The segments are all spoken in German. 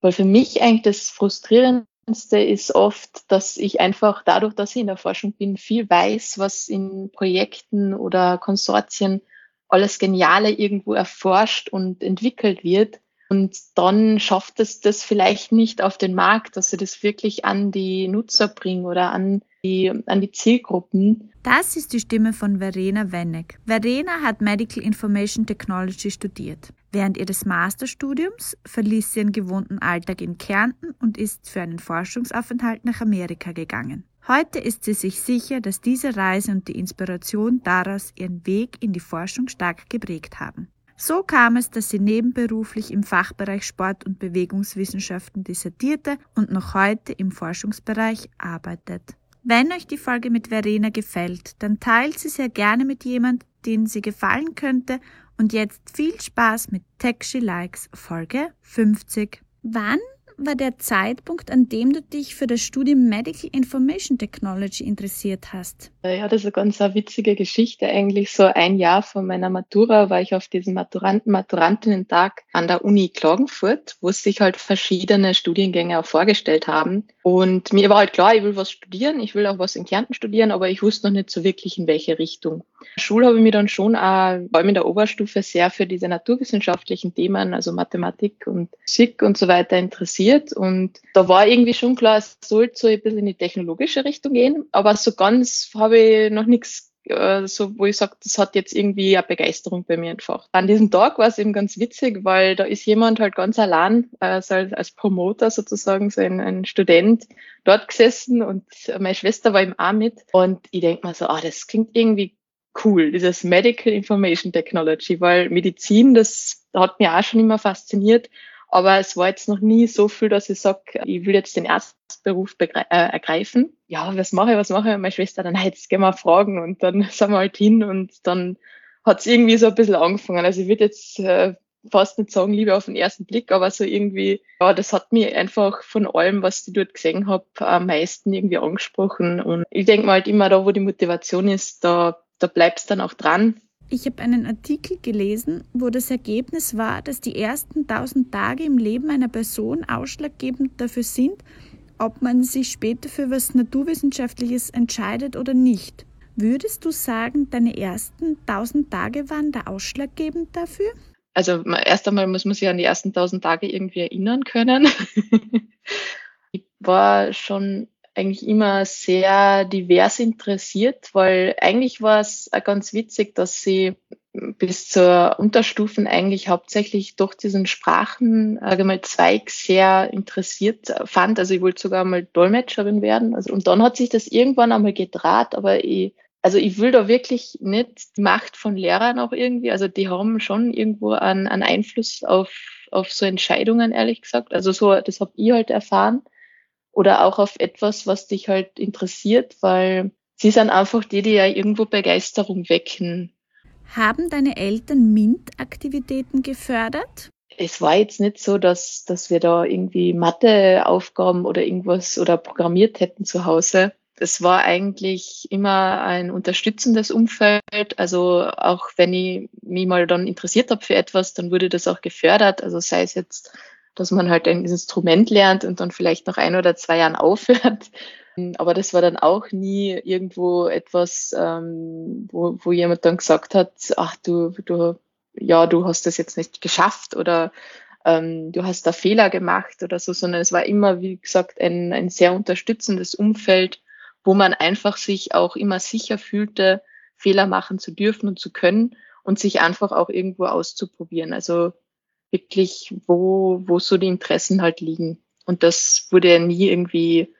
Weil für mich eigentlich das Frustrierendste ist oft, dass ich einfach dadurch, dass ich in der Forschung bin, viel weiß, was in Projekten oder Konsortien alles Geniale irgendwo erforscht und entwickelt wird. Und dann schafft es das vielleicht nicht auf den Markt, dass sie das wirklich an die Nutzer bringen oder an die, an die Zielgruppen. Das ist die Stimme von Verena Wenneck. Verena hat Medical Information Technology studiert. Während ihres Masterstudiums verließ sie ihren gewohnten Alltag in Kärnten und ist für einen Forschungsaufenthalt nach Amerika gegangen. Heute ist sie sich sicher, dass diese Reise und die Inspiration daraus ihren Weg in die Forschung stark geprägt haben. So kam es, dass sie nebenberuflich im Fachbereich Sport- und Bewegungswissenschaften dissertierte und noch heute im Forschungsbereich arbeitet. Wenn euch die Folge mit Verena gefällt, dann teilt sie sehr gerne mit jemand, den sie gefallen könnte und jetzt viel Spaß mit Tech She Likes Folge 50. Wann war der Zeitpunkt, an dem du dich für das Studium Medical Information Technology interessiert hast? Ja, das ist eine ganz eine witzige Geschichte. Eigentlich so ein Jahr vor meiner Matura war ich auf diesem Maturanten, Maturantinen-Tag an der Uni Klagenfurt, wo sich halt verschiedene Studiengänge auch vorgestellt haben. Und mir war halt klar, ich will was studieren, ich will auch was in Kärnten studieren, aber ich wusste noch nicht so wirklich, in welche Richtung. Schule habe ich mich dann schon auch, vor allem in der Oberstufe, sehr für diese naturwissenschaftlichen Themen, also Mathematik und Physik und so weiter interessiert. Und da war irgendwie schon klar, es sollte so ein bisschen in die technologische Richtung gehen, aber so ganz habe ich noch nichts äh, so, wo ich sage, das hat jetzt irgendwie eine Begeisterung bei mir entfacht. An diesem Tag war es eben ganz witzig, weil da ist jemand halt ganz allein, also als Promoter sozusagen, so ein, ein Student, dort gesessen und meine Schwester war ihm auch mit. Und ich denke mir so, ah, das klingt irgendwie cool, dieses Medical Information Technology, weil Medizin, das hat mir auch schon immer fasziniert. Aber es war jetzt noch nie so viel, dass ich sage, ich will jetzt den Erstberuf äh, ergreifen. Ja, was mache ich, was mache ich? Meine Schwester dann, jetzt gehen wir fragen. Und dann sind wir halt hin und dann hat es irgendwie so ein bisschen angefangen. Also ich würde jetzt äh, fast nicht sagen, Liebe auf den ersten Blick, aber so irgendwie, ja, das hat mich einfach von allem, was ich dort gesehen habe, am meisten irgendwie angesprochen. Und ich denke mal halt immer da, wo die Motivation ist, da, da bleibst dann auch dran. Ich habe einen Artikel gelesen, wo das Ergebnis war, dass die ersten tausend Tage im Leben einer Person ausschlaggebend dafür sind, ob man sich später für was Naturwissenschaftliches entscheidet oder nicht. Würdest du sagen, deine ersten tausend Tage waren da ausschlaggebend dafür? Also erst einmal muss man sich an die ersten tausend Tage irgendwie erinnern können. ich war schon eigentlich immer sehr divers interessiert, weil eigentlich war es ganz witzig, dass sie bis zur Unterstufen eigentlich hauptsächlich durch diesen Sprachen allgemein Zweig sehr interessiert fand. Also ich wollte sogar mal Dolmetscherin werden. Also, und dann hat sich das irgendwann einmal gedraht, aber ich, also ich will da wirklich nicht die Macht von Lehrern auch irgendwie, also die haben schon irgendwo einen, einen Einfluss auf, auf so Entscheidungen, ehrlich gesagt. Also so, das habe ich halt erfahren oder auch auf etwas, was dich halt interessiert, weil sie sind einfach die, die ja irgendwo Begeisterung wecken. Haben deine Eltern MINT-Aktivitäten gefördert? Es war jetzt nicht so, dass, dass wir da irgendwie Matheaufgaben oder irgendwas oder programmiert hätten zu Hause. Es war eigentlich immer ein unterstützendes Umfeld. Also auch wenn ich mich mal dann interessiert habe für etwas, dann wurde das auch gefördert. Also sei es jetzt dass man halt ein Instrument lernt und dann vielleicht nach ein oder zwei Jahren aufhört. Aber das war dann auch nie irgendwo etwas, ähm, wo, wo jemand dann gesagt hat, ach du, du, ja, du hast das jetzt nicht geschafft oder ähm, du hast da Fehler gemacht oder so, sondern es war immer, wie gesagt, ein, ein sehr unterstützendes Umfeld, wo man einfach sich auch immer sicher fühlte, Fehler machen zu dürfen und zu können und sich einfach auch irgendwo auszuprobieren. Also wirklich, wo, wo so die Interessen halt liegen. Und das wurde ja nie irgendwie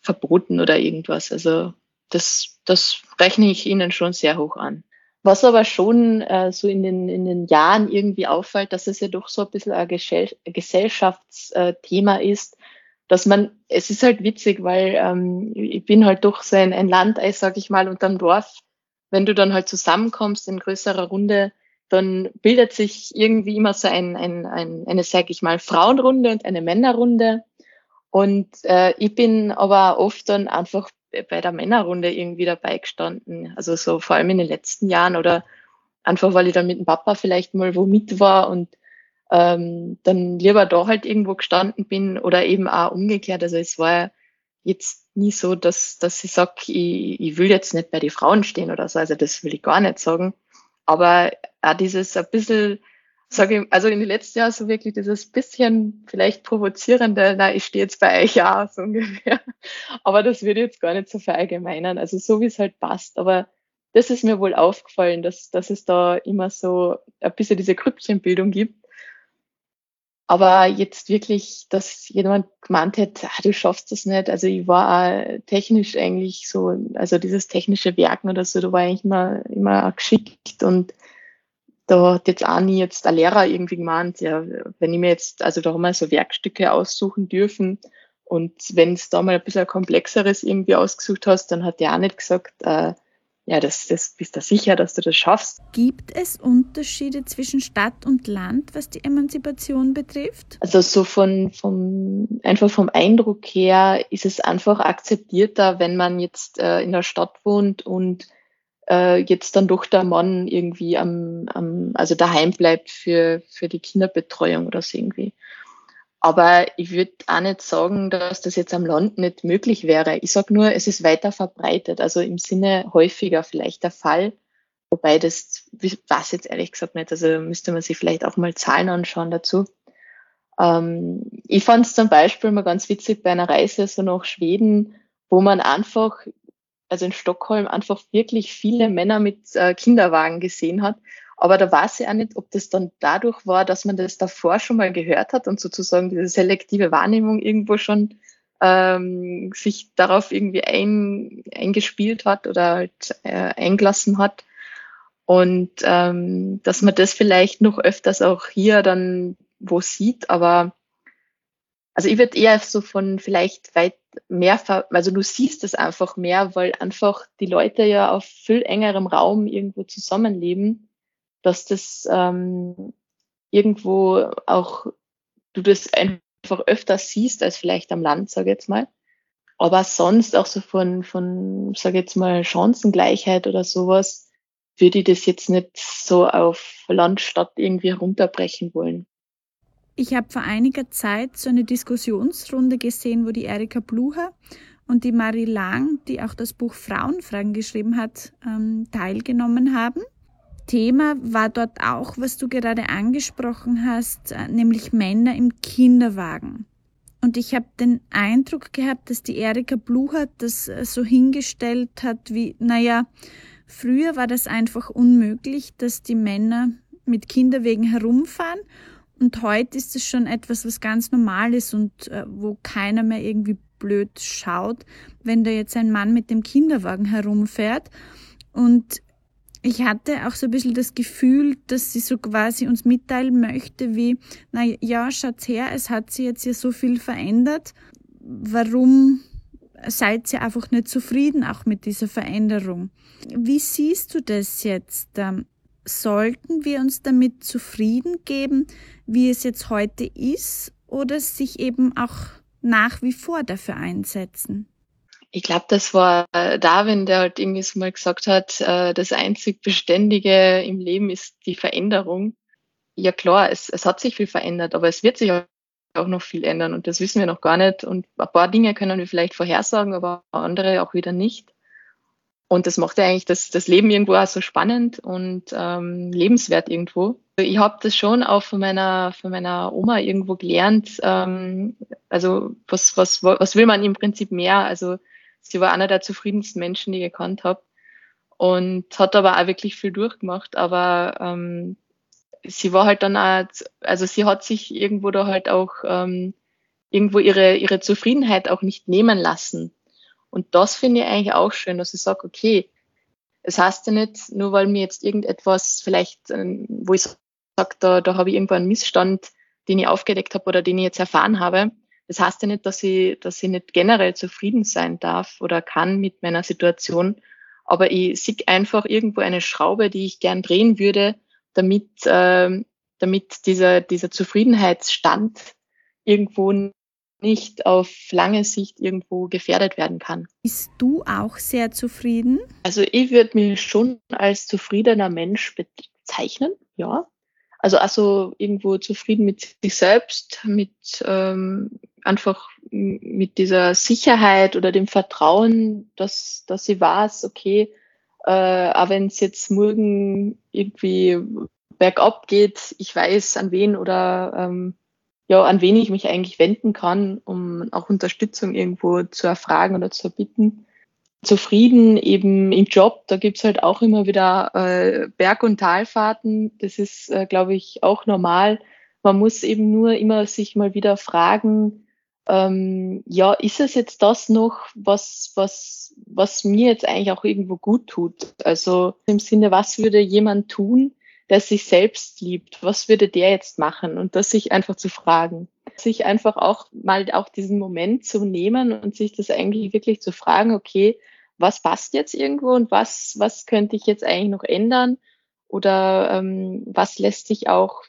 verboten oder irgendwas. Also das, das rechne ich Ihnen schon sehr hoch an. Was aber schon äh, so in den, in den Jahren irgendwie auffällt, dass es ja doch so ein bisschen ein Gesell Gesellschaftsthema ist, dass man, es ist halt witzig, weil ähm, ich bin halt doch so ein, ein Landeis, sag ich mal, unterm Dorf. Wenn du dann halt zusammenkommst in größerer Runde, dann bildet sich irgendwie immer so ein, ein, ein, eine, sag ich mal, Frauenrunde und eine Männerrunde. Und äh, ich bin aber oft dann einfach bei der Männerrunde irgendwie dabei gestanden. Also so vor allem in den letzten Jahren oder einfach, weil ich dann mit dem Papa vielleicht mal wo mit war und ähm, dann lieber da halt irgendwo gestanden bin oder eben auch umgekehrt. Also es war jetzt nie so, dass, dass ich sage, ich, ich will jetzt nicht bei den Frauen stehen oder so. Also das will ich gar nicht sagen. Aber auch dieses ein bisschen, sage ich, also in den letzten Jahren so wirklich dieses bisschen vielleicht provozierende, na, ich stehe jetzt bei euch ja, so ungefähr. Aber das würde ich jetzt gar nicht so verallgemeinern. Also so wie es halt passt. Aber das ist mir wohl aufgefallen, dass, dass es da immer so ein bisschen diese Grüppchenbildung gibt. Aber jetzt wirklich, dass jemand gemeint hat, ah, du schaffst das nicht. Also ich war auch technisch eigentlich so, also dieses technische Werken oder so, da war ich immer, immer geschickt und da hat jetzt auch nie jetzt der Lehrer irgendwie gemeint, ja, wenn ich mir jetzt, also da haben wir so Werkstücke aussuchen dürfen und wenn es da mal ein bisschen komplexeres irgendwie ausgesucht hast, dann hat der auch nicht gesagt, äh, ja, das, das bist du sicher, dass du das schaffst. Gibt es Unterschiede zwischen Stadt und Land, was die Emanzipation betrifft? Also so von, vom, einfach vom Eindruck her ist es einfach akzeptierter, wenn man jetzt äh, in der Stadt wohnt und äh, jetzt dann doch der Mann irgendwie am, am also daheim bleibt für, für die Kinderbetreuung oder so irgendwie. Aber ich würde auch nicht sagen, dass das jetzt am Land nicht möglich wäre. Ich sage nur, es ist weiter verbreitet, also im Sinne häufiger vielleicht der Fall. Wobei das weiß jetzt ehrlich gesagt nicht. Also müsste man sich vielleicht auch mal Zahlen anschauen dazu. Ähm, ich fand es zum Beispiel mal ganz witzig bei einer Reise so nach Schweden, wo man einfach, also in Stockholm, einfach wirklich viele Männer mit äh, Kinderwagen gesehen hat aber da weiß ich auch nicht, ob das dann dadurch war, dass man das davor schon mal gehört hat und sozusagen diese selektive Wahrnehmung irgendwo schon ähm, sich darauf irgendwie ein, eingespielt hat oder halt äh, eingelassen hat. Und ähm, dass man das vielleicht noch öfters auch hier dann wo sieht, aber also ich würde eher so von vielleicht weit mehr, also du siehst es einfach mehr, weil einfach die Leute ja auf viel engerem Raum irgendwo zusammenleben dass das ähm, irgendwo auch du das einfach öfter siehst als vielleicht am Land, sage ich jetzt mal. Aber sonst auch so von, von sage jetzt mal, Chancengleichheit oder sowas, würde ich das jetzt nicht so auf Land, Stadt irgendwie runterbrechen wollen. Ich habe vor einiger Zeit so eine Diskussionsrunde gesehen, wo die Erika Blucher und die Marie Lang, die auch das Buch Frauenfragen geschrieben hat, ähm, teilgenommen haben. Thema war dort auch, was du gerade angesprochen hast, äh, nämlich Männer im Kinderwagen. Und ich habe den Eindruck gehabt, dass die Erika Bluchert das äh, so hingestellt hat, wie, naja, früher war das einfach unmöglich, dass die Männer mit Kinderwegen herumfahren. Und heute ist es schon etwas, was ganz normal ist und äh, wo keiner mehr irgendwie blöd schaut, wenn da jetzt ein Mann mit dem Kinderwagen herumfährt. Und ich hatte auch so ein bisschen das Gefühl, dass sie so quasi uns mitteilen möchte, wie, na ja, schaut her, es hat sich jetzt ja so viel verändert. Warum seid ihr einfach nicht zufrieden auch mit dieser Veränderung? Wie siehst du das jetzt? Ähm, sollten wir uns damit zufrieden geben, wie es jetzt heute ist, oder sich eben auch nach wie vor dafür einsetzen? Ich glaube, das war Darwin, der halt irgendwie so mal gesagt hat, äh, das einzig Beständige im Leben ist die Veränderung. Ja klar, es, es hat sich viel verändert, aber es wird sich auch noch viel ändern und das wissen wir noch gar nicht. Und ein paar Dinge können wir vielleicht vorhersagen, aber andere auch wieder nicht. Und das macht ja eigentlich das, das Leben irgendwo auch so spannend und ähm, lebenswert irgendwo. Ich habe das schon auch von meiner, von meiner Oma irgendwo gelernt. Ähm, also was, was, was will man im Prinzip mehr? Also sie war einer der zufriedensten Menschen, die ich gekannt habe. Und hat aber auch wirklich viel durchgemacht. Aber ähm, sie war halt dann auch, also sie hat sich irgendwo da halt auch ähm, irgendwo ihre, ihre Zufriedenheit auch nicht nehmen lassen. Und das finde ich eigentlich auch schön, dass ich sage, okay, es heißt ja nicht, nur weil mir jetzt irgendetwas vielleicht, ähm, wo ich sage, da, da habe ich irgendwo einen Missstand, den ich aufgedeckt habe oder den ich jetzt erfahren habe, das heißt ja nicht, dass ich, dass ich nicht generell zufrieden sein darf oder kann mit meiner Situation, aber ich sehe einfach irgendwo eine Schraube, die ich gern drehen würde, damit, äh, damit dieser, dieser Zufriedenheitsstand irgendwo nicht auf lange Sicht irgendwo gefährdet werden kann. Bist du auch sehr zufrieden? Also ich würde mich schon als zufriedener Mensch bezeichnen, ja. Also also irgendwo zufrieden mit sich selbst, mit ähm, einfach mit dieser Sicherheit oder dem Vertrauen, dass, dass sie weiß, okay, äh, auch wenn es jetzt morgen irgendwie bergab geht, ich weiß, an wen oder ähm, ja, an wen ich mich eigentlich wenden kann, um auch Unterstützung irgendwo zu erfragen oder zu erbitten. Zufrieden eben im Job, da gibt's halt auch immer wieder äh, Berg- und Talfahrten. Das ist, äh, glaube ich, auch normal. Man muss eben nur immer sich mal wieder fragen, ähm, ja, ist es jetzt das noch, was, was, was mir jetzt eigentlich auch irgendwo gut tut? Also im Sinne, was würde jemand tun, der sich selbst liebt, was würde der jetzt machen? Und das sich einfach zu fragen. Sich einfach auch mal auch diesen Moment zu nehmen und sich das eigentlich wirklich zu fragen, okay, was passt jetzt irgendwo und was, was könnte ich jetzt eigentlich noch ändern? Oder ähm, was lässt sich auch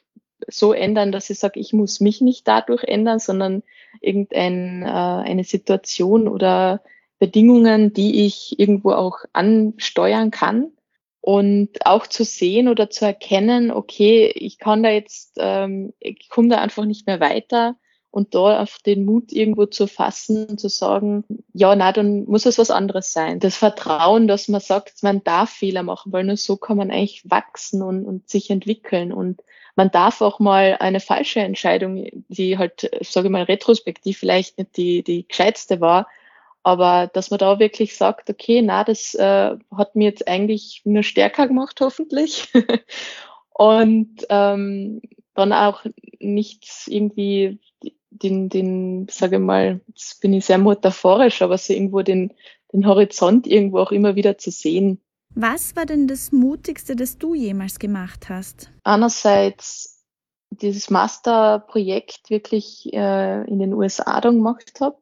so ändern, dass ich sage, ich muss mich nicht dadurch ändern, sondern irgendeine äh, eine Situation oder Bedingungen, die ich irgendwo auch ansteuern kann und auch zu sehen oder zu erkennen, okay, ich kann da jetzt, ähm, ich komme da einfach nicht mehr weiter und da auf den Mut irgendwo zu fassen und zu sagen, ja, na, dann muss es was anderes sein. Das Vertrauen, dass man sagt, man darf Fehler machen, weil nur so kann man eigentlich wachsen und, und sich entwickeln und man darf auch mal eine falsche Entscheidung, die halt, sage ich mal, retrospektiv vielleicht nicht die, die gescheitste war, aber dass man da wirklich sagt, okay, na, das äh, hat mir jetzt eigentlich nur stärker gemacht, hoffentlich. und ähm, dann auch nicht irgendwie den, den, sage ich mal, jetzt bin ich sehr metaphorisch, aber so irgendwo den, den Horizont irgendwo auch immer wieder zu sehen. Was war denn das Mutigste, das du jemals gemacht hast? Einerseits dieses Masterprojekt wirklich äh, in den USA dann gemacht habe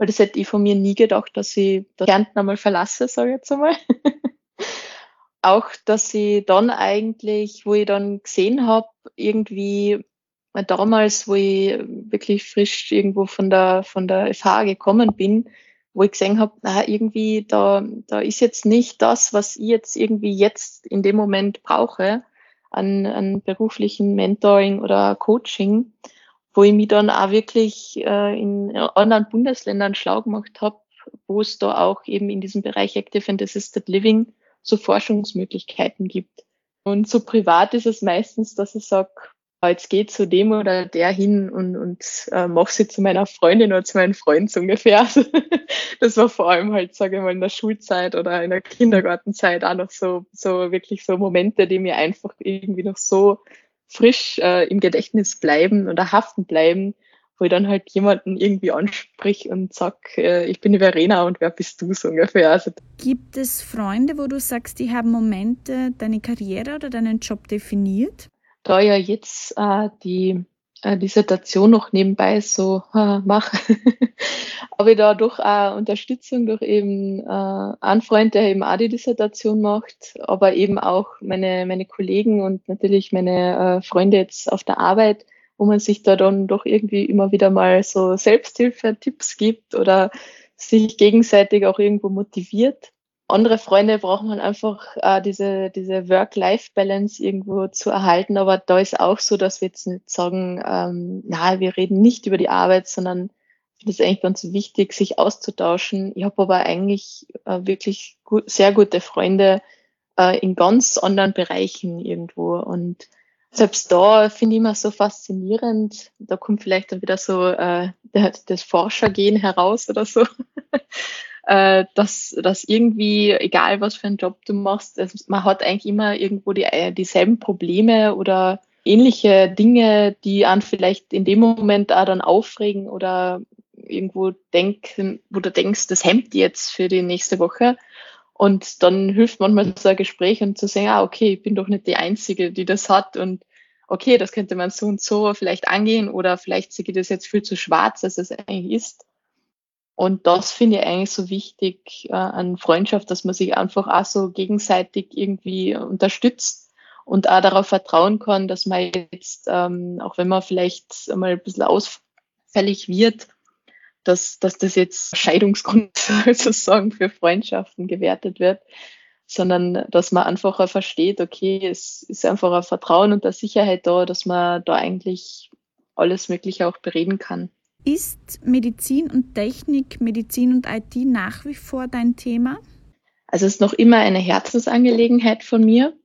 weil das hätte ich von mir nie gedacht, dass ich das Kärnten einmal verlasse, sage ich jetzt einmal. auch, dass ich dann eigentlich, wo ich dann gesehen habe, irgendwie damals, wo ich wirklich frisch irgendwo von der, von der FH gekommen bin, wo ich gesehen habe, na, irgendwie, da, da ist jetzt nicht das, was ich jetzt irgendwie jetzt in dem Moment brauche, an, an beruflichen Mentoring oder Coaching wo ich mich dann auch wirklich äh, in anderen Bundesländern schlau gemacht habe, wo es da auch eben in diesem Bereich Active and Assisted Living so Forschungsmöglichkeiten gibt. Und so privat ist es meistens, dass ich sage, jetzt geht zu dem oder der hin und, und äh, mach sie zu meiner Freundin oder zu meinem Freund so ungefähr. das war vor allem halt, sage ich mal, in der Schulzeit oder in der Kindergartenzeit auch noch so, so wirklich so Momente, die mir einfach irgendwie noch so frisch äh, im Gedächtnis bleiben oder haften bleiben, wo ich dann halt jemanden irgendwie ansprich und sag, äh, ich bin die Verena und wer bist du so ungefähr. Also, Gibt es Freunde, wo du sagst, die haben Momente deine Karriere oder deinen Job definiert? Da ja jetzt äh, die äh, Dissertation noch nebenbei so äh, mache, habe ich da durch auch Unterstützung durch eben äh, einen Freund, der eben auch die Dissertation macht, aber eben auch meine, meine Kollegen und natürlich meine äh, Freunde jetzt auf der Arbeit, wo man sich da dann doch irgendwie immer wieder mal so Selbsthilfe-Tipps gibt oder sich gegenseitig auch irgendwo motiviert andere Freunde braucht man einfach äh, diese, diese Work-Life-Balance irgendwo zu erhalten. Aber da ist auch so, dass wir jetzt nicht sagen, ähm, na, wir reden nicht über die Arbeit, sondern ich finde es eigentlich ganz wichtig, sich auszutauschen. Ich habe aber eigentlich äh, wirklich gut, sehr gute Freunde äh, in ganz anderen Bereichen irgendwo. Und selbst da finde ich immer so faszinierend. Da kommt vielleicht dann wieder so äh, das Forschergehen heraus oder so. äh, dass, dass irgendwie, egal was für einen Job du machst, also man hat eigentlich immer irgendwo die, äh, dieselben Probleme oder ähnliche Dinge, die an vielleicht in dem Moment auch dann aufregen oder irgendwo denken, wo du denkst, das hemmt jetzt für die nächste Woche. Und dann hilft manchmal so ein Gespräch und zu sagen, ah, okay, ich bin doch nicht die Einzige, die das hat und okay, das könnte man so und so vielleicht angehen oder vielleicht sehe ich das jetzt viel zu schwarz, als es eigentlich ist. Und das finde ich eigentlich so wichtig äh, an Freundschaft, dass man sich einfach auch so gegenseitig irgendwie unterstützt und auch darauf vertrauen kann, dass man jetzt, ähm, auch wenn man vielleicht einmal ein bisschen ausfällig wird, dass, dass das jetzt Scheidungsgrund sozusagen für Freundschaften gewertet wird, sondern dass man einfach versteht, okay, es ist einfach ein Vertrauen und eine Sicherheit da, dass man da eigentlich alles Mögliche auch bereden kann. Ist Medizin und Technik, Medizin und IT nach wie vor dein Thema? Also es ist noch immer eine Herzensangelegenheit von mir.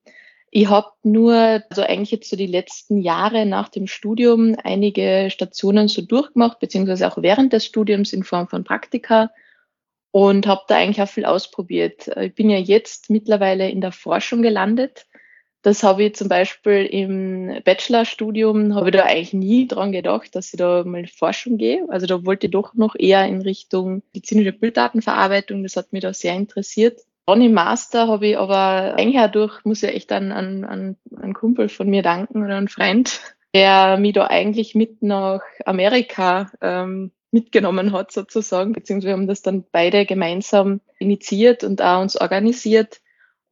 Ich habe nur, also eigentlich jetzt so die letzten Jahre nach dem Studium einige Stationen so durchgemacht, beziehungsweise auch während des Studiums in Form von Praktika und habe da eigentlich auch viel ausprobiert. Ich bin ja jetzt mittlerweile in der Forschung gelandet. Das habe ich zum Beispiel im Bachelorstudium, habe ich da eigentlich nie dran gedacht, dass ich da mal in Forschung gehe. Also da wollte ich doch noch eher in Richtung medizinische Bilddatenverarbeitung. Das hat mich da sehr interessiert. Dann im Master habe ich aber eigentlich auch durch, muss ich echt an, an, an einen Kumpel von mir danken oder einen Freund, der mich da eigentlich mit nach Amerika ähm, mitgenommen hat sozusagen, beziehungsweise wir haben das dann beide gemeinsam initiiert und auch uns organisiert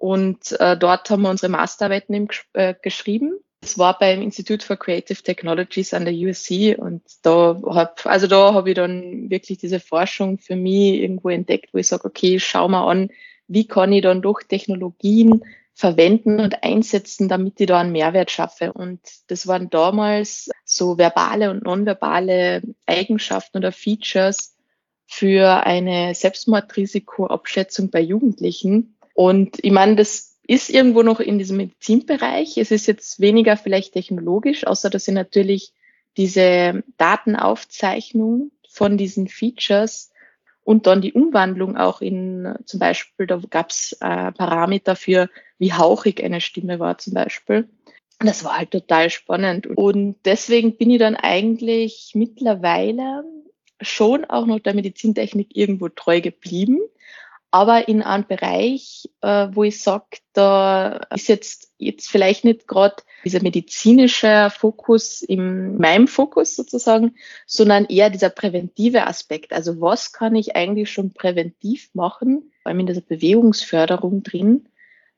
und äh, dort haben wir unsere Masterarbeiten eben, äh, geschrieben. Es war beim Institute for Creative Technologies an der USC und da hab, also da habe ich dann wirklich diese Forschung für mich irgendwo entdeckt, wo ich sage, okay, schau mal an, wie kann ich dann doch Technologien verwenden und einsetzen, damit ich da einen Mehrwert schaffe. Und das waren damals so verbale und nonverbale Eigenschaften oder Features für eine Selbstmordrisikoabschätzung bei Jugendlichen. Und ich meine, das ist irgendwo noch in diesem Medizinbereich. Es ist jetzt weniger vielleicht technologisch, außer dass ich natürlich diese Datenaufzeichnung von diesen Features und dann die Umwandlung auch in zum Beispiel, da gab es äh, Parameter für, wie hauchig eine Stimme war zum Beispiel. Das war halt total spannend. Und deswegen bin ich dann eigentlich mittlerweile schon auch noch der Medizintechnik irgendwo treu geblieben aber in einem Bereich, äh, wo ich sage, da ist jetzt, jetzt vielleicht nicht gerade dieser medizinische Fokus in meinem Fokus sozusagen, sondern eher dieser präventive Aspekt. Also was kann ich eigentlich schon präventiv machen, vor allem in dieser Bewegungsförderung drin,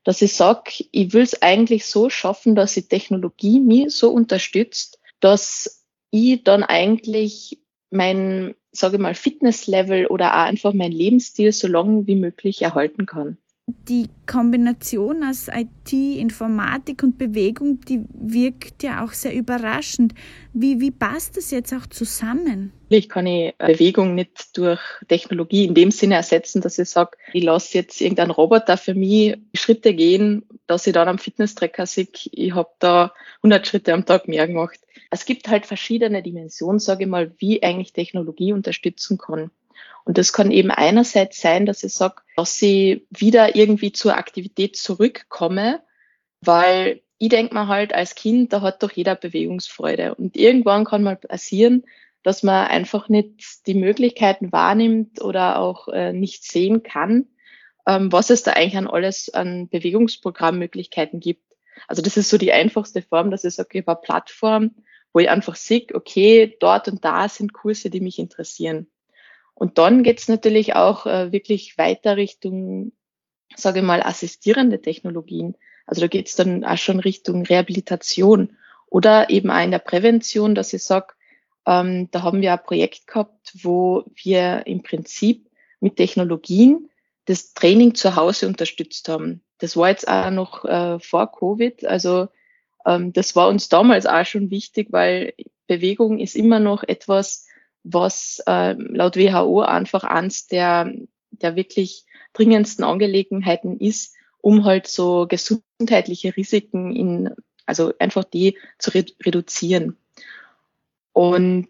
dass ich sage, ich will es eigentlich so schaffen, dass die Technologie mich so unterstützt, dass ich dann eigentlich mein sage mal, Fitnesslevel oder auch einfach mein Lebensstil so lange wie möglich erhalten kann. Die Kombination aus IT, Informatik und Bewegung, die wirkt ja auch sehr überraschend. Wie, wie passt das jetzt auch zusammen? Ich kann ich Bewegung nicht durch Technologie in dem Sinne ersetzen, dass ich sage, ich lasse jetzt irgendeinen Roboter für mich Schritte gehen, dass ich dann am Fitnesstracker sehe, ich habe da 100 Schritte am Tag mehr gemacht. Es gibt halt verschiedene Dimensionen, sage ich mal, wie eigentlich Technologie unterstützen kann. Und das kann eben einerseits sein, dass ich sage, dass ich wieder irgendwie zur Aktivität zurückkomme, weil ich denke mir halt als Kind, da hat doch jeder Bewegungsfreude. Und irgendwann kann mal passieren, dass man einfach nicht die Möglichkeiten wahrnimmt oder auch äh, nicht sehen kann, ähm, was es da eigentlich an alles an Bewegungsprogrammmöglichkeiten gibt. Also das ist so die einfachste Form, dass ich sage, über Plattform, wo ich einfach sehe, okay, dort und da sind Kurse, die mich interessieren. Und dann geht's natürlich auch äh, wirklich weiter Richtung, sage ich mal, assistierende Technologien. Also da geht's dann auch schon Richtung Rehabilitation oder eben auch in der Prävention, dass ich sage, ähm, da haben wir ein Projekt gehabt, wo wir im Prinzip mit Technologien das Training zu Hause unterstützt haben. Das war jetzt auch noch äh, vor Covid. Also ähm, das war uns damals auch schon wichtig, weil Bewegung ist immer noch etwas, was äh, laut WHO einfach eins der, der wirklich dringendsten Angelegenheiten ist, um halt so gesundheitliche Risiken in, also einfach die zu re reduzieren. Und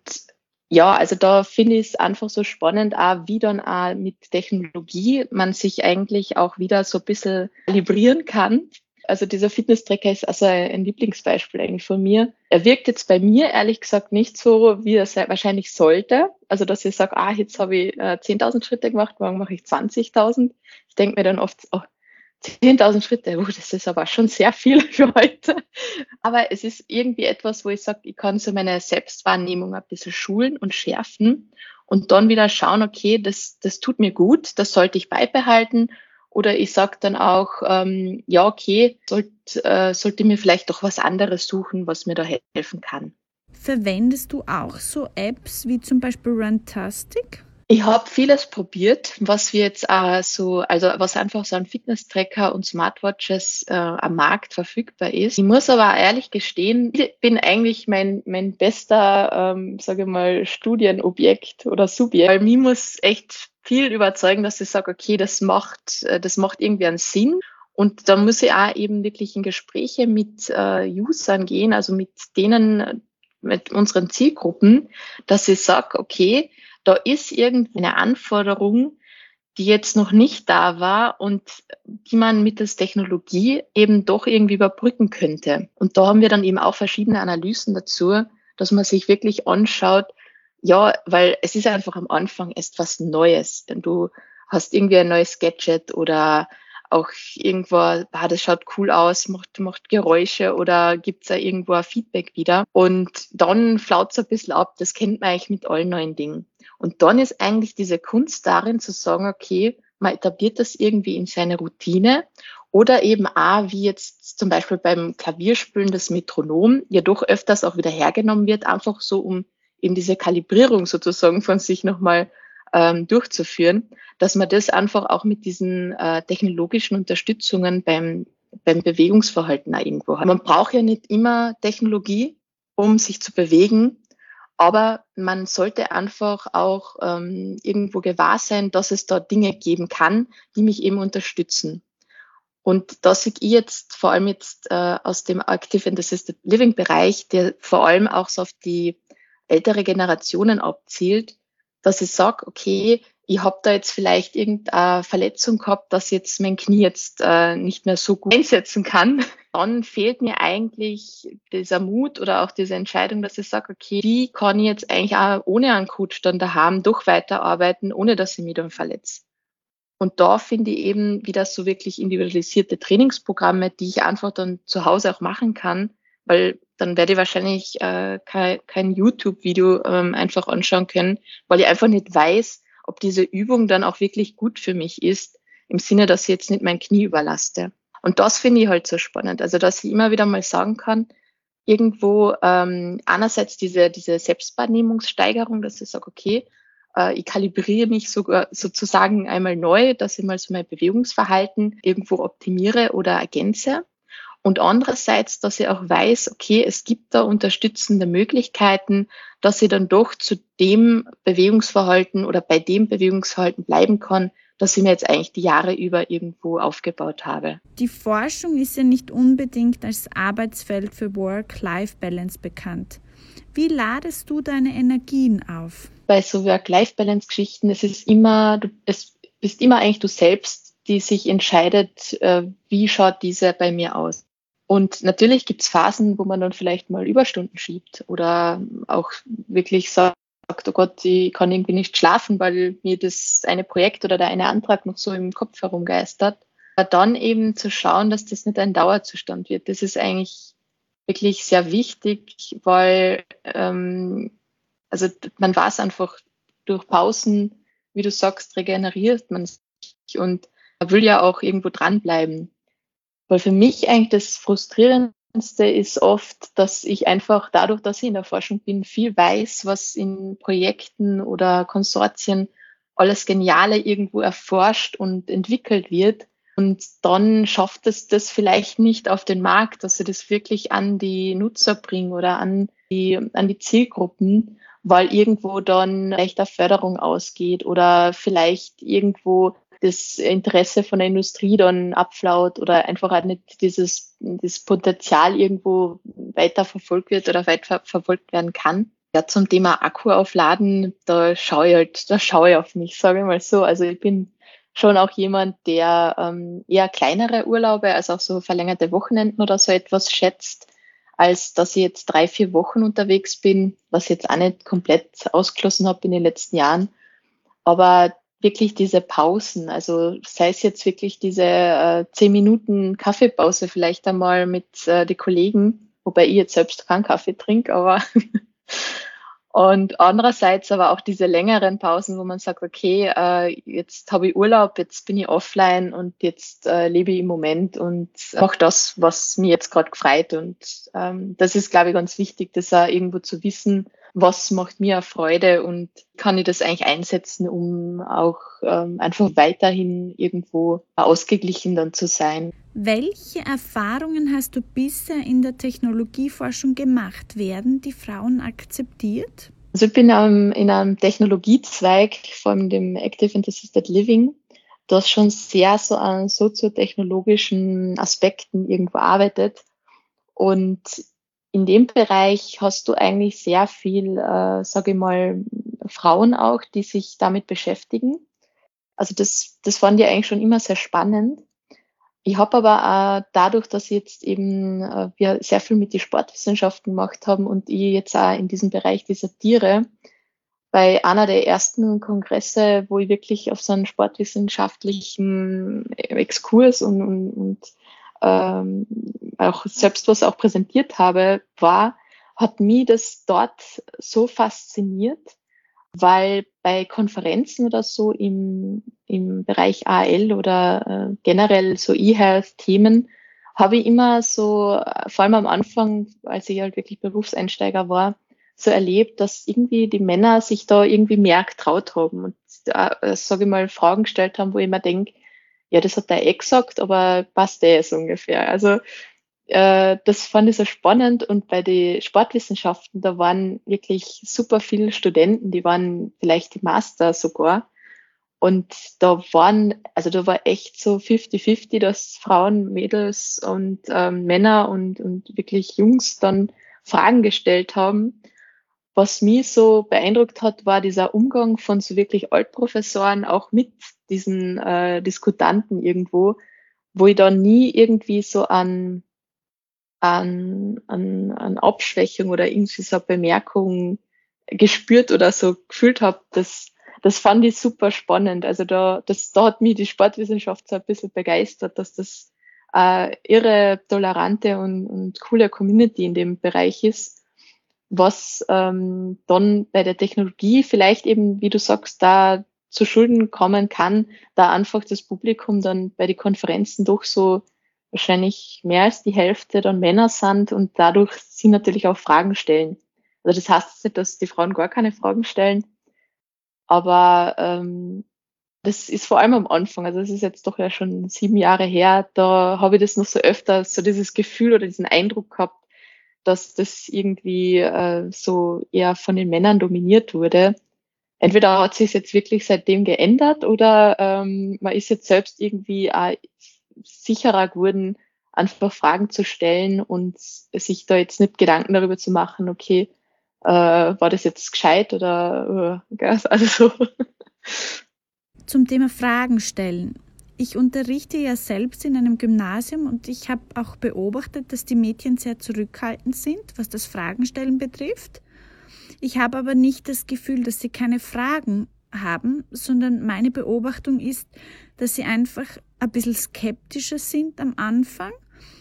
ja, also da finde ich es einfach so spannend, auch wie dann auch mit Technologie man sich eigentlich auch wieder so ein bisschen kalibrieren kann also dieser Fitness-Tracker ist also ein Lieblingsbeispiel eigentlich von mir. Er wirkt jetzt bei mir ehrlich gesagt nicht so, wie er wahrscheinlich sollte. Also dass ich sage, ah, jetzt habe ich äh, 10.000 Schritte gemacht, morgen mache ich 20.000. Ich denke mir dann oft, oh, 10.000 Schritte, oh, das ist aber schon sehr viel für heute. Aber es ist irgendwie etwas, wo ich sage, ich kann so meine Selbstwahrnehmung ein bisschen schulen und schärfen und dann wieder schauen, okay, das, das tut mir gut, das sollte ich beibehalten Oder ich sage dann auch, ähm, ja, okay, sollt, äh, sollte mir vielleicht doch was anderes suchen, was mir da helfen kann. Verwendest du auch so Apps wie zum Beispiel Runtastic? Ich habe vieles probiert, was wir jetzt äh, so, also was einfach so ein Fitness-Tracker und Smartwatches äh, am Markt verfügbar ist. Ich muss aber ehrlich gestehen, ich bin eigentlich mein, mein bester, ähm, sage ich mal, Studienobjekt oder Subjekt. Weil mir muss echt viel überzeugen, dass ich sage, okay, das macht, äh, das macht irgendwie einen Sinn. Und da muss ich auch eben wirklich in Gespräche mit äh, Usern gehen, also mit denen, mit unseren Zielgruppen, dass ich sage, okay, da ist irgendeine Anforderung, die jetzt noch nicht da war und die man mittels Technologie eben doch irgendwie überbrücken könnte. Und da haben wir dann eben auch verschiedene Analysen dazu, dass man sich wirklich anschaut, ja, weil es ist einfach am Anfang erst was Neues. Du hast irgendwie ein neues Gadget oder auch irgendwo, ah, das schaut cool aus, macht, macht Geräusche oder gibt's da irgendwo ein Feedback wieder. Und dann flaut's ein bisschen ab. Das kennt man eigentlich mit allen neuen Dingen. Und dann ist eigentlich diese Kunst darin zu sagen, okay, man etabliert das irgendwie in seine Routine oder eben auch, wie jetzt zum Beispiel beim Klavierspülen das Metronom ja doch öfters auch wieder hergenommen wird, einfach so, um eben diese Kalibrierung sozusagen von sich nochmal ähm, durchzuführen, dass man das einfach auch mit diesen äh, technologischen Unterstützungen beim, beim Bewegungsverhalten auch irgendwo hat. Man braucht ja nicht immer Technologie, um sich zu bewegen, aber man sollte einfach auch ähm, irgendwo gewahr sein, dass es da Dinge geben kann, die mich eben unterstützen. Und das sehe ich jetzt vor allem jetzt äh, aus dem Active and Assisted Living Bereich, der vor allem auch so auf die ältere Generationen abzielt, dass ich sage, okay, ich habe da jetzt vielleicht irgendeine Verletzung gehabt, dass jetzt mein Knie jetzt äh, nicht mehr so gut einsetzen kann, dann fehlt mir eigentlich dieser Mut oder auch diese Entscheidung, dass ich sage, okay, wie kann ich jetzt eigentlich auch ohne einen Coach dann daheim doch weiterarbeiten, ohne dass ich mich dann verletze. Und da finde ich eben wieder so wirklich individualisierte Trainingsprogramme, die ich einfach dann zu Hause auch machen kann, weil dann werde ich wahrscheinlich äh, kein, kein YouTube-Video ähm, einfach anschauen können, weil ich einfach nicht weiß, ob diese Übung dann auch wirklich gut für mich ist, im Sinne, dass ich jetzt nicht mein Knie überlaste. Und das finde ich halt so spannend. Also, dass ich immer wieder mal sagen kann, irgendwo ähm, einerseits diese, diese Selbstwahrnehmungssteigerung, dass ich sage, okay, äh, ich kalibriere mich sogar sozusagen einmal neu, dass ich mal so mein Bewegungsverhalten irgendwo optimiere oder ergänze. Und andererseits, dass ich auch weiß, okay, es gibt da unterstützende Möglichkeiten, dass ich dann doch zu dem Bewegungsverhalten oder bei dem Bewegungsverhalten bleiben kann, das ich mir jetzt eigentlich die Jahre über irgendwo aufgebaut habe. Die Forschung ist ja nicht unbedingt als Arbeitsfeld für Work-Life-Balance bekannt. Wie ladest du deine Energien auf? Bei so Work-Life-Balance-Geschichten, es ist immer, du, es bist immer eigentlich du selbst, die sich entscheidet, äh, wie schaut diese bei mir aus. Und natürlich gibt's Phasen, wo man dann vielleicht mal Überstunden schiebt oder auch wirklich sagt, oh Gott, ich kann irgendwie nicht schlafen, weil mir das eine Projekt oder der eine Antrag noch so im Kopf herumgeistert. Aber dann eben zu schauen, dass das nicht ein Dauerzustand wird, das ist eigentlich wirklich sehr wichtig, weil ähm, also man weiß einfach durch Pausen, wie du sagst, regeneriert man sich und man will ja auch irgendwo dranbleiben. Weil für mich eigentlich das Frustrierendste ist oft, dass ich einfach dadurch, dass ich in der Forschung bin, viel weiß, was in Projekten oder Konsortien alles Geniale irgendwo erforscht und entwickelt wird. Und dann schafft es das vielleicht nicht auf den Markt, dass sie das wirklich an die Nutzer bringen oder an die, an die Zielgruppen, weil irgendwo dann rechter Förderung ausgeht oder vielleicht irgendwo das Interesse von der Industrie dann abflaut oder einfach halt nicht dieses das Potenzial irgendwo weiter verfolgt wird oder weiter verfolgt werden kann. Ja, zum Thema Akku aufladen, da schaue ich halt, da schaue ich auf mich, sage ich mal so. Also ich bin schon auch jemand, der ähm, eher kleinere Urlaube, also auch so verlängerte Wochenenden oder so etwas schätzt, als dass ich jetzt drei, vier Wochen unterwegs bin, was ich jetzt auch nicht komplett ausgeschlossen habe in den letzten Jahren. Aber wirklich diese Pausen, also sei es jetzt wirklich diese äh, zehn Minuten Kaffeepause vielleicht einmal mit äh, den Kollegen, wobei ich jetzt selbst keinen Kaffee trinke, aber Und andererseits aber auch diese längeren Pausen, wo man sagt, okay, äh, jetzt habe ich Urlaub, jetzt bin ich offline und jetzt äh, lebe ich im Moment und mache das, was mir jetzt gerade gefreut. Und ähm, das ist, glaube ich, ganz wichtig, das auch irgendwo zu wissen, was macht mir Freude und kann ich das eigentlich einsetzen, um auch ähm, einfach weiterhin irgendwo ausgeglichen dann zu sein. Welche Erfahrungen hast du bisher in der Technologieforschung gemacht? Werden die Frauen akzeptiert? Also ich bin um, in einem Technologiezweig, vor allem dem Active and Assisted Living, das schon sehr so an soziotechnologischen Aspekten irgendwo arbeitet. Und in dem Bereich hast du eigentlich sehr viel, äh, sage ich mal, Frauen auch, die sich damit beschäftigen. Also das, das fand ich eigentlich schon immer sehr spannend. Ich habe aber auch dadurch, dass jetzt eben äh, wir sehr viel mit den Sportwissenschaften gemacht haben und ich jetzt auch in diesem Bereich dissertiere, bei einer der ersten Kongresse, wo ich wirklich auf so einen sportwissenschaftlichen Exkurs und, und, und ähm, auch selbst was auch präsentiert habe, war, hat mich das dort so fasziniert, weil bei Konferenzen oder so im, im Bereich AL oder äh, generell so E-Health-Themen habe ich immer so, vor allem am Anfang, als ich halt wirklich Berufseinsteiger war, so erlebt, dass irgendwie die Männer sich da irgendwie mehr getraut haben und, äh, sage ich mal, Fragen gestellt haben, wo ich mir denke, ja, das hat der eh gesagt, aber passt eh so ungefähr. Also äh, das fand ich so spannend und bei den Sportwissenschaften, da waren wirklich super viele Studenten, die waren vielleicht die Master sogar. Und da waren, also da war echt so 50-50, dass Frauen, Mädels und ähm, Männer und, und wirklich Jungs dann Fragen gestellt haben. Was mich so beeindruckt hat, war dieser Umgang von so wirklich Altprofessoren auch mit diesen äh, Diskutanten irgendwo, wo ich da nie irgendwie so an an, an, an Abschwächung oder irgendwie so eine Bemerkung gespürt oder so gefühlt habe, das, das fand ich super spannend. Also da, das, da hat mich die Sportwissenschaft so ein bisschen begeistert, dass das äh, irre tolerante und, und coole Community in dem Bereich ist, was ähm, dann bei der Technologie vielleicht eben, wie du sagst, da zu Schulden kommen kann, da einfach das Publikum dann bei den Konferenzen doch so wahrscheinlich mehr als die Hälfte dann Männer sind und dadurch sie natürlich auch Fragen stellen. Also das heißt nicht, dass die Frauen gar keine Fragen stellen, aber ähm, das ist vor allem am Anfang, also das ist jetzt doch ja schon sieben Jahre her, da habe ich das noch so öfter, so dieses Gefühl oder diesen Eindruck gehabt, dass das irgendwie äh, so eher von den Männern dominiert wurde. Entweder hat sich jetzt wirklich seitdem geändert oder ähm, man ist jetzt selbst irgendwie auch sicherer geworden, einfach Fragen zu stellen und sich da jetzt nicht Gedanken darüber zu machen, okay, äh, war das jetzt gescheit oder äh, also so. Zum Thema Fragen stellen. Ich unterrichte ja selbst in einem Gymnasium und ich habe auch beobachtet, dass die Mädchen sehr zurückhaltend sind, was das Fragenstellen betrifft. Ich habe aber nicht das Gefühl, dass sie keine Fragen haben, sondern meine Beobachtung ist, dass sie einfach ein bisschen skeptischer sind am Anfang,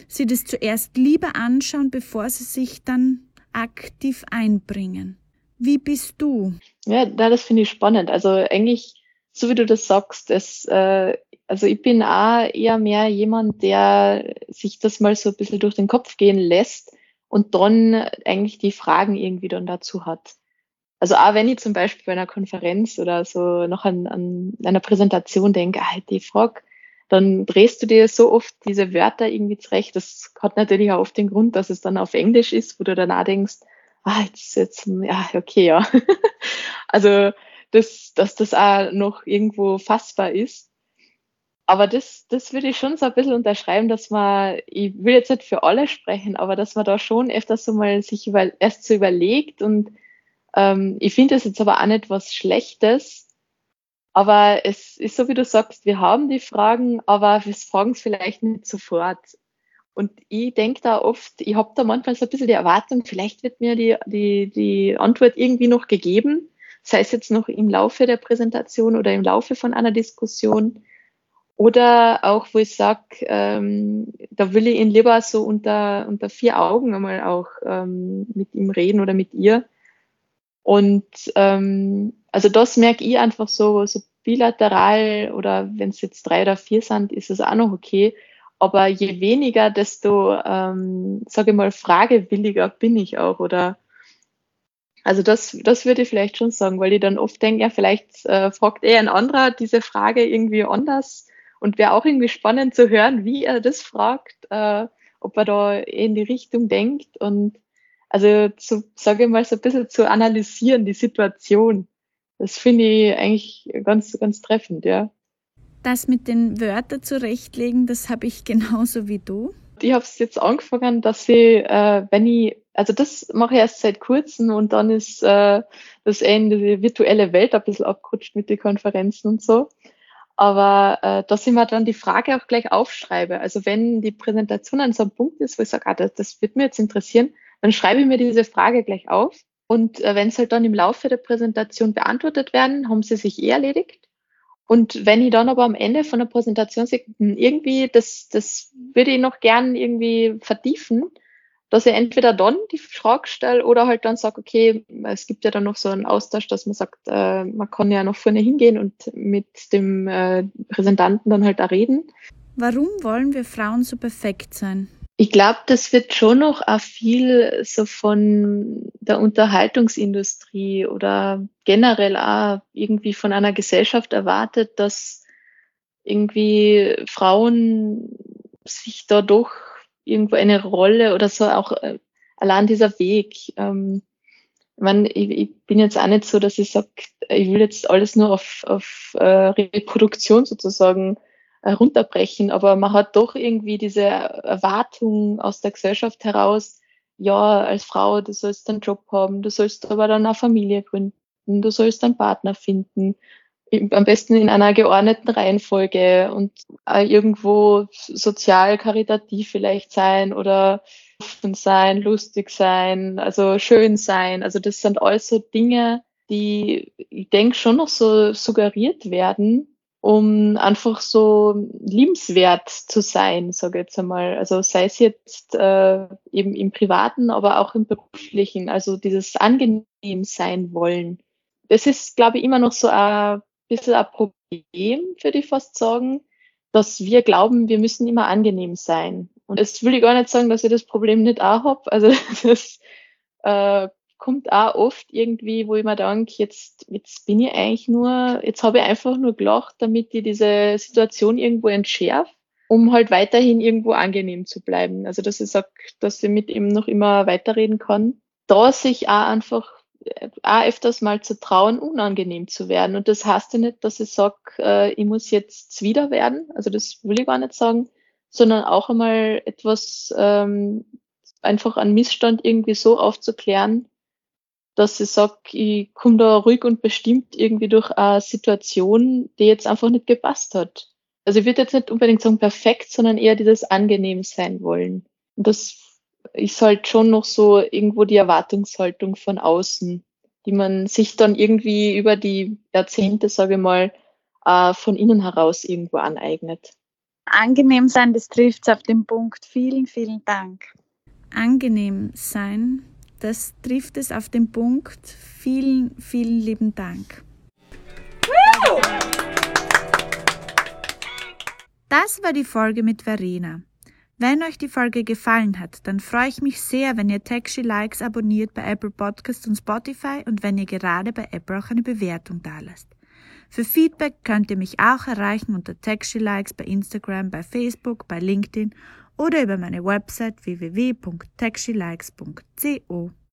sie das zuerst lieber anschauen, bevor sie sich dann aktiv einbringen. Wie bist du? Ja, das finde ich spannend. Also eigentlich, so wie du das sagst, es, äh, also ich bin auch eher mehr jemand, der sich das mal so ein bisschen durch den Kopf gehen lässt und dann eigentlich die Fragen irgendwie dann dazu hat. Also auch wenn ich zum Beispiel bei einer Konferenz oder so noch an, an einer Präsentation denke, ah, die Frage, dann drehst du dir so oft diese Wörter irgendwie zurecht. Das hat natürlich auch oft den Grund, dass es dann auf Englisch ist, wo du danach denkst, ah, jetzt, jetzt, ja, okay, ja. also, das, dass das auch noch irgendwo fassbar ist. Aber das, das würde ich schon so ein bisschen unterschreiben, dass man, ich will jetzt nicht für alle sprechen, aber dass man da schon öfters so mal sich über, erst so überlegt und ähm, ich finde das jetzt aber auch nicht was Schlechtes. Aber es ist so, wie du sagst, wir haben die Fragen, aber wir fragen es vielleicht nicht sofort. Und ich denke da oft, ich habe da manchmal so ein bisschen die Erwartung, vielleicht wird mir die, die, die Antwort irgendwie noch gegeben, sei es jetzt noch im Laufe der Präsentation oder im Laufe von einer Diskussion. Oder auch, wo ich sage, ähm, da will ich ihn lieber so unter, unter vier Augen einmal auch ähm, mit ihm reden oder mit ihr, Und ähm, also das merke ich einfach so, so bilateral oder wenn es jetzt drei oder vier sind, ist es auch noch okay. Aber je weniger, desto, ähm, sage ich mal, fragewilliger bin ich auch. Oder also das, das würde ich vielleicht schon sagen, weil ich dann oft denke, ja, vielleicht äh, fragt eher ein anderer diese Frage irgendwie anders und wäre auch irgendwie spannend zu hören, wie er das fragt, äh, ob er da in die Richtung denkt und also zu, sage ich mal, so ein bisschen zu analysieren, die Situation. Das finde ich eigentlich ganz, ganz treffend, ja. Das mit den Wörtern zurechtlegen, das habe ich genauso wie du. Ich habe es jetzt angefangen, dass ich, äh, wenn ich, also das mache ich erst seit kurzem und dann ist äh, das in die virtuelle Welt ein bisschen abgerutscht mit den Konferenzen und so. Aber äh, dass ich mir dann die Frage auch gleich aufschreibe. Also wenn die Präsentation an so einem Punkt ist, wo ich sage, ah, das, das wird mir jetzt interessieren, dann schreibe ich mir diese Frage gleich auf und äh, wenn es halt dann im Laufe der Präsentation beantwortet werden, haben sie sich eh erledigt. Und wenn ich dann aber am Ende von der Präsentation sage, hm, irgendwie, das, das würde ich noch gern irgendwie vertiefen, dass ich entweder dann die Frage stelle oder halt dann sage, okay, es gibt ja dann noch so einen Austausch, dass man sagt, äh, man kann ja noch vorne hingehen und mit dem äh, Präsentanten dann halt da reden. Warum wollen wir Frauen so perfekt sein? Ich glaube, das wird schon noch auch viel so von der Unterhaltungsindustrie oder generell auch irgendwie von einer Gesellschaft erwartet, dass irgendwie Frauen sich da doch irgendwo eine Rolle oder so auch äh, allein dieser Weg. Ähm, ich, meine, ich, ich bin jetzt auch nicht so, dass ich sage, ich will jetzt alles nur auf, auf äh, Reproduktion sozusagen äh, runterbrechen, aber man hat doch irgendwie diese Erwartung aus der Gesellschaft heraus, ja, als Frau, du sollst einen Job haben, du sollst aber dann eine Familie gründen, du sollst einen Partner finden, am besten in einer geordneten Reihenfolge und irgendwo sozial karitativ vielleicht sein oder offen sein, lustig sein, also schön sein. Also das sind alles so Dinge, die ich denke schon noch so suggeriert werden, um einfach so liebenswert zu sein, sage ich jetzt einmal. Also sei es jetzt äh, eben im Privaten, aber auch im beruflichen, also dieses angenehm sein wollen. Das ist, glaube ich, immer noch so ein bisschen ein Problem, würde ich fast sagen, dass wir glauben, wir müssen immer angenehm sein. Und das will ich gar nicht sagen, dass ich das Problem nicht auch habe. Also das äh, kommt auch oft irgendwie, wo ich mir denke, jetzt, jetzt bin ich eigentlich nur, jetzt habe ich einfach nur gelacht, damit ich diese Situation irgendwo entschärfe, um halt weiterhin irgendwo angenehm zu bleiben. Also dass ich sage, dass ich mit ihm noch immer weiterreden kann. Da sich auch einfach auch öfters mal zu trauen, unangenehm zu werden. Und das heißt ja nicht, dass ich sage, äh, ich muss jetzt wieder werden. Also das will ich gar nicht sagen, sondern auch einmal etwas ähm, einfach an Missstand irgendwie so aufzuklären, dass ich sage, ich komme da ruhig und bestimmt irgendwie durch eine Situation, die jetzt einfach nicht gepasst hat. Also ich würde jetzt nicht unbedingt sagen perfekt, sondern eher dieses angenehm sein wollen. Und das ist halt schon noch so irgendwo die Erwartungshaltung von außen, die man sich dann irgendwie über die Jahrzehnte, sage ich mal, äh, von innen heraus irgendwo aneignet. Angenehm sein, das trifft es auf den Punkt. Vielen, vielen Dank. Angenehm sein das trifft es auf den Punkt. Vielen, vielen lieben Dank. Das war die Folge mit Verena. Wenn euch die Folge gefallen hat, dann freue ich mich sehr, wenn ihr Taxi Likes abonniert bei Apple Podcasts und Spotify und wenn ihr gerade bei Apple auch eine Bewertung dalasst. Für Feedback könnt ihr mich auch erreichen unter Taxi Likes bei Instagram, bei Facebook, bei LinkedIn oder über meine Website www.taxilikes.co.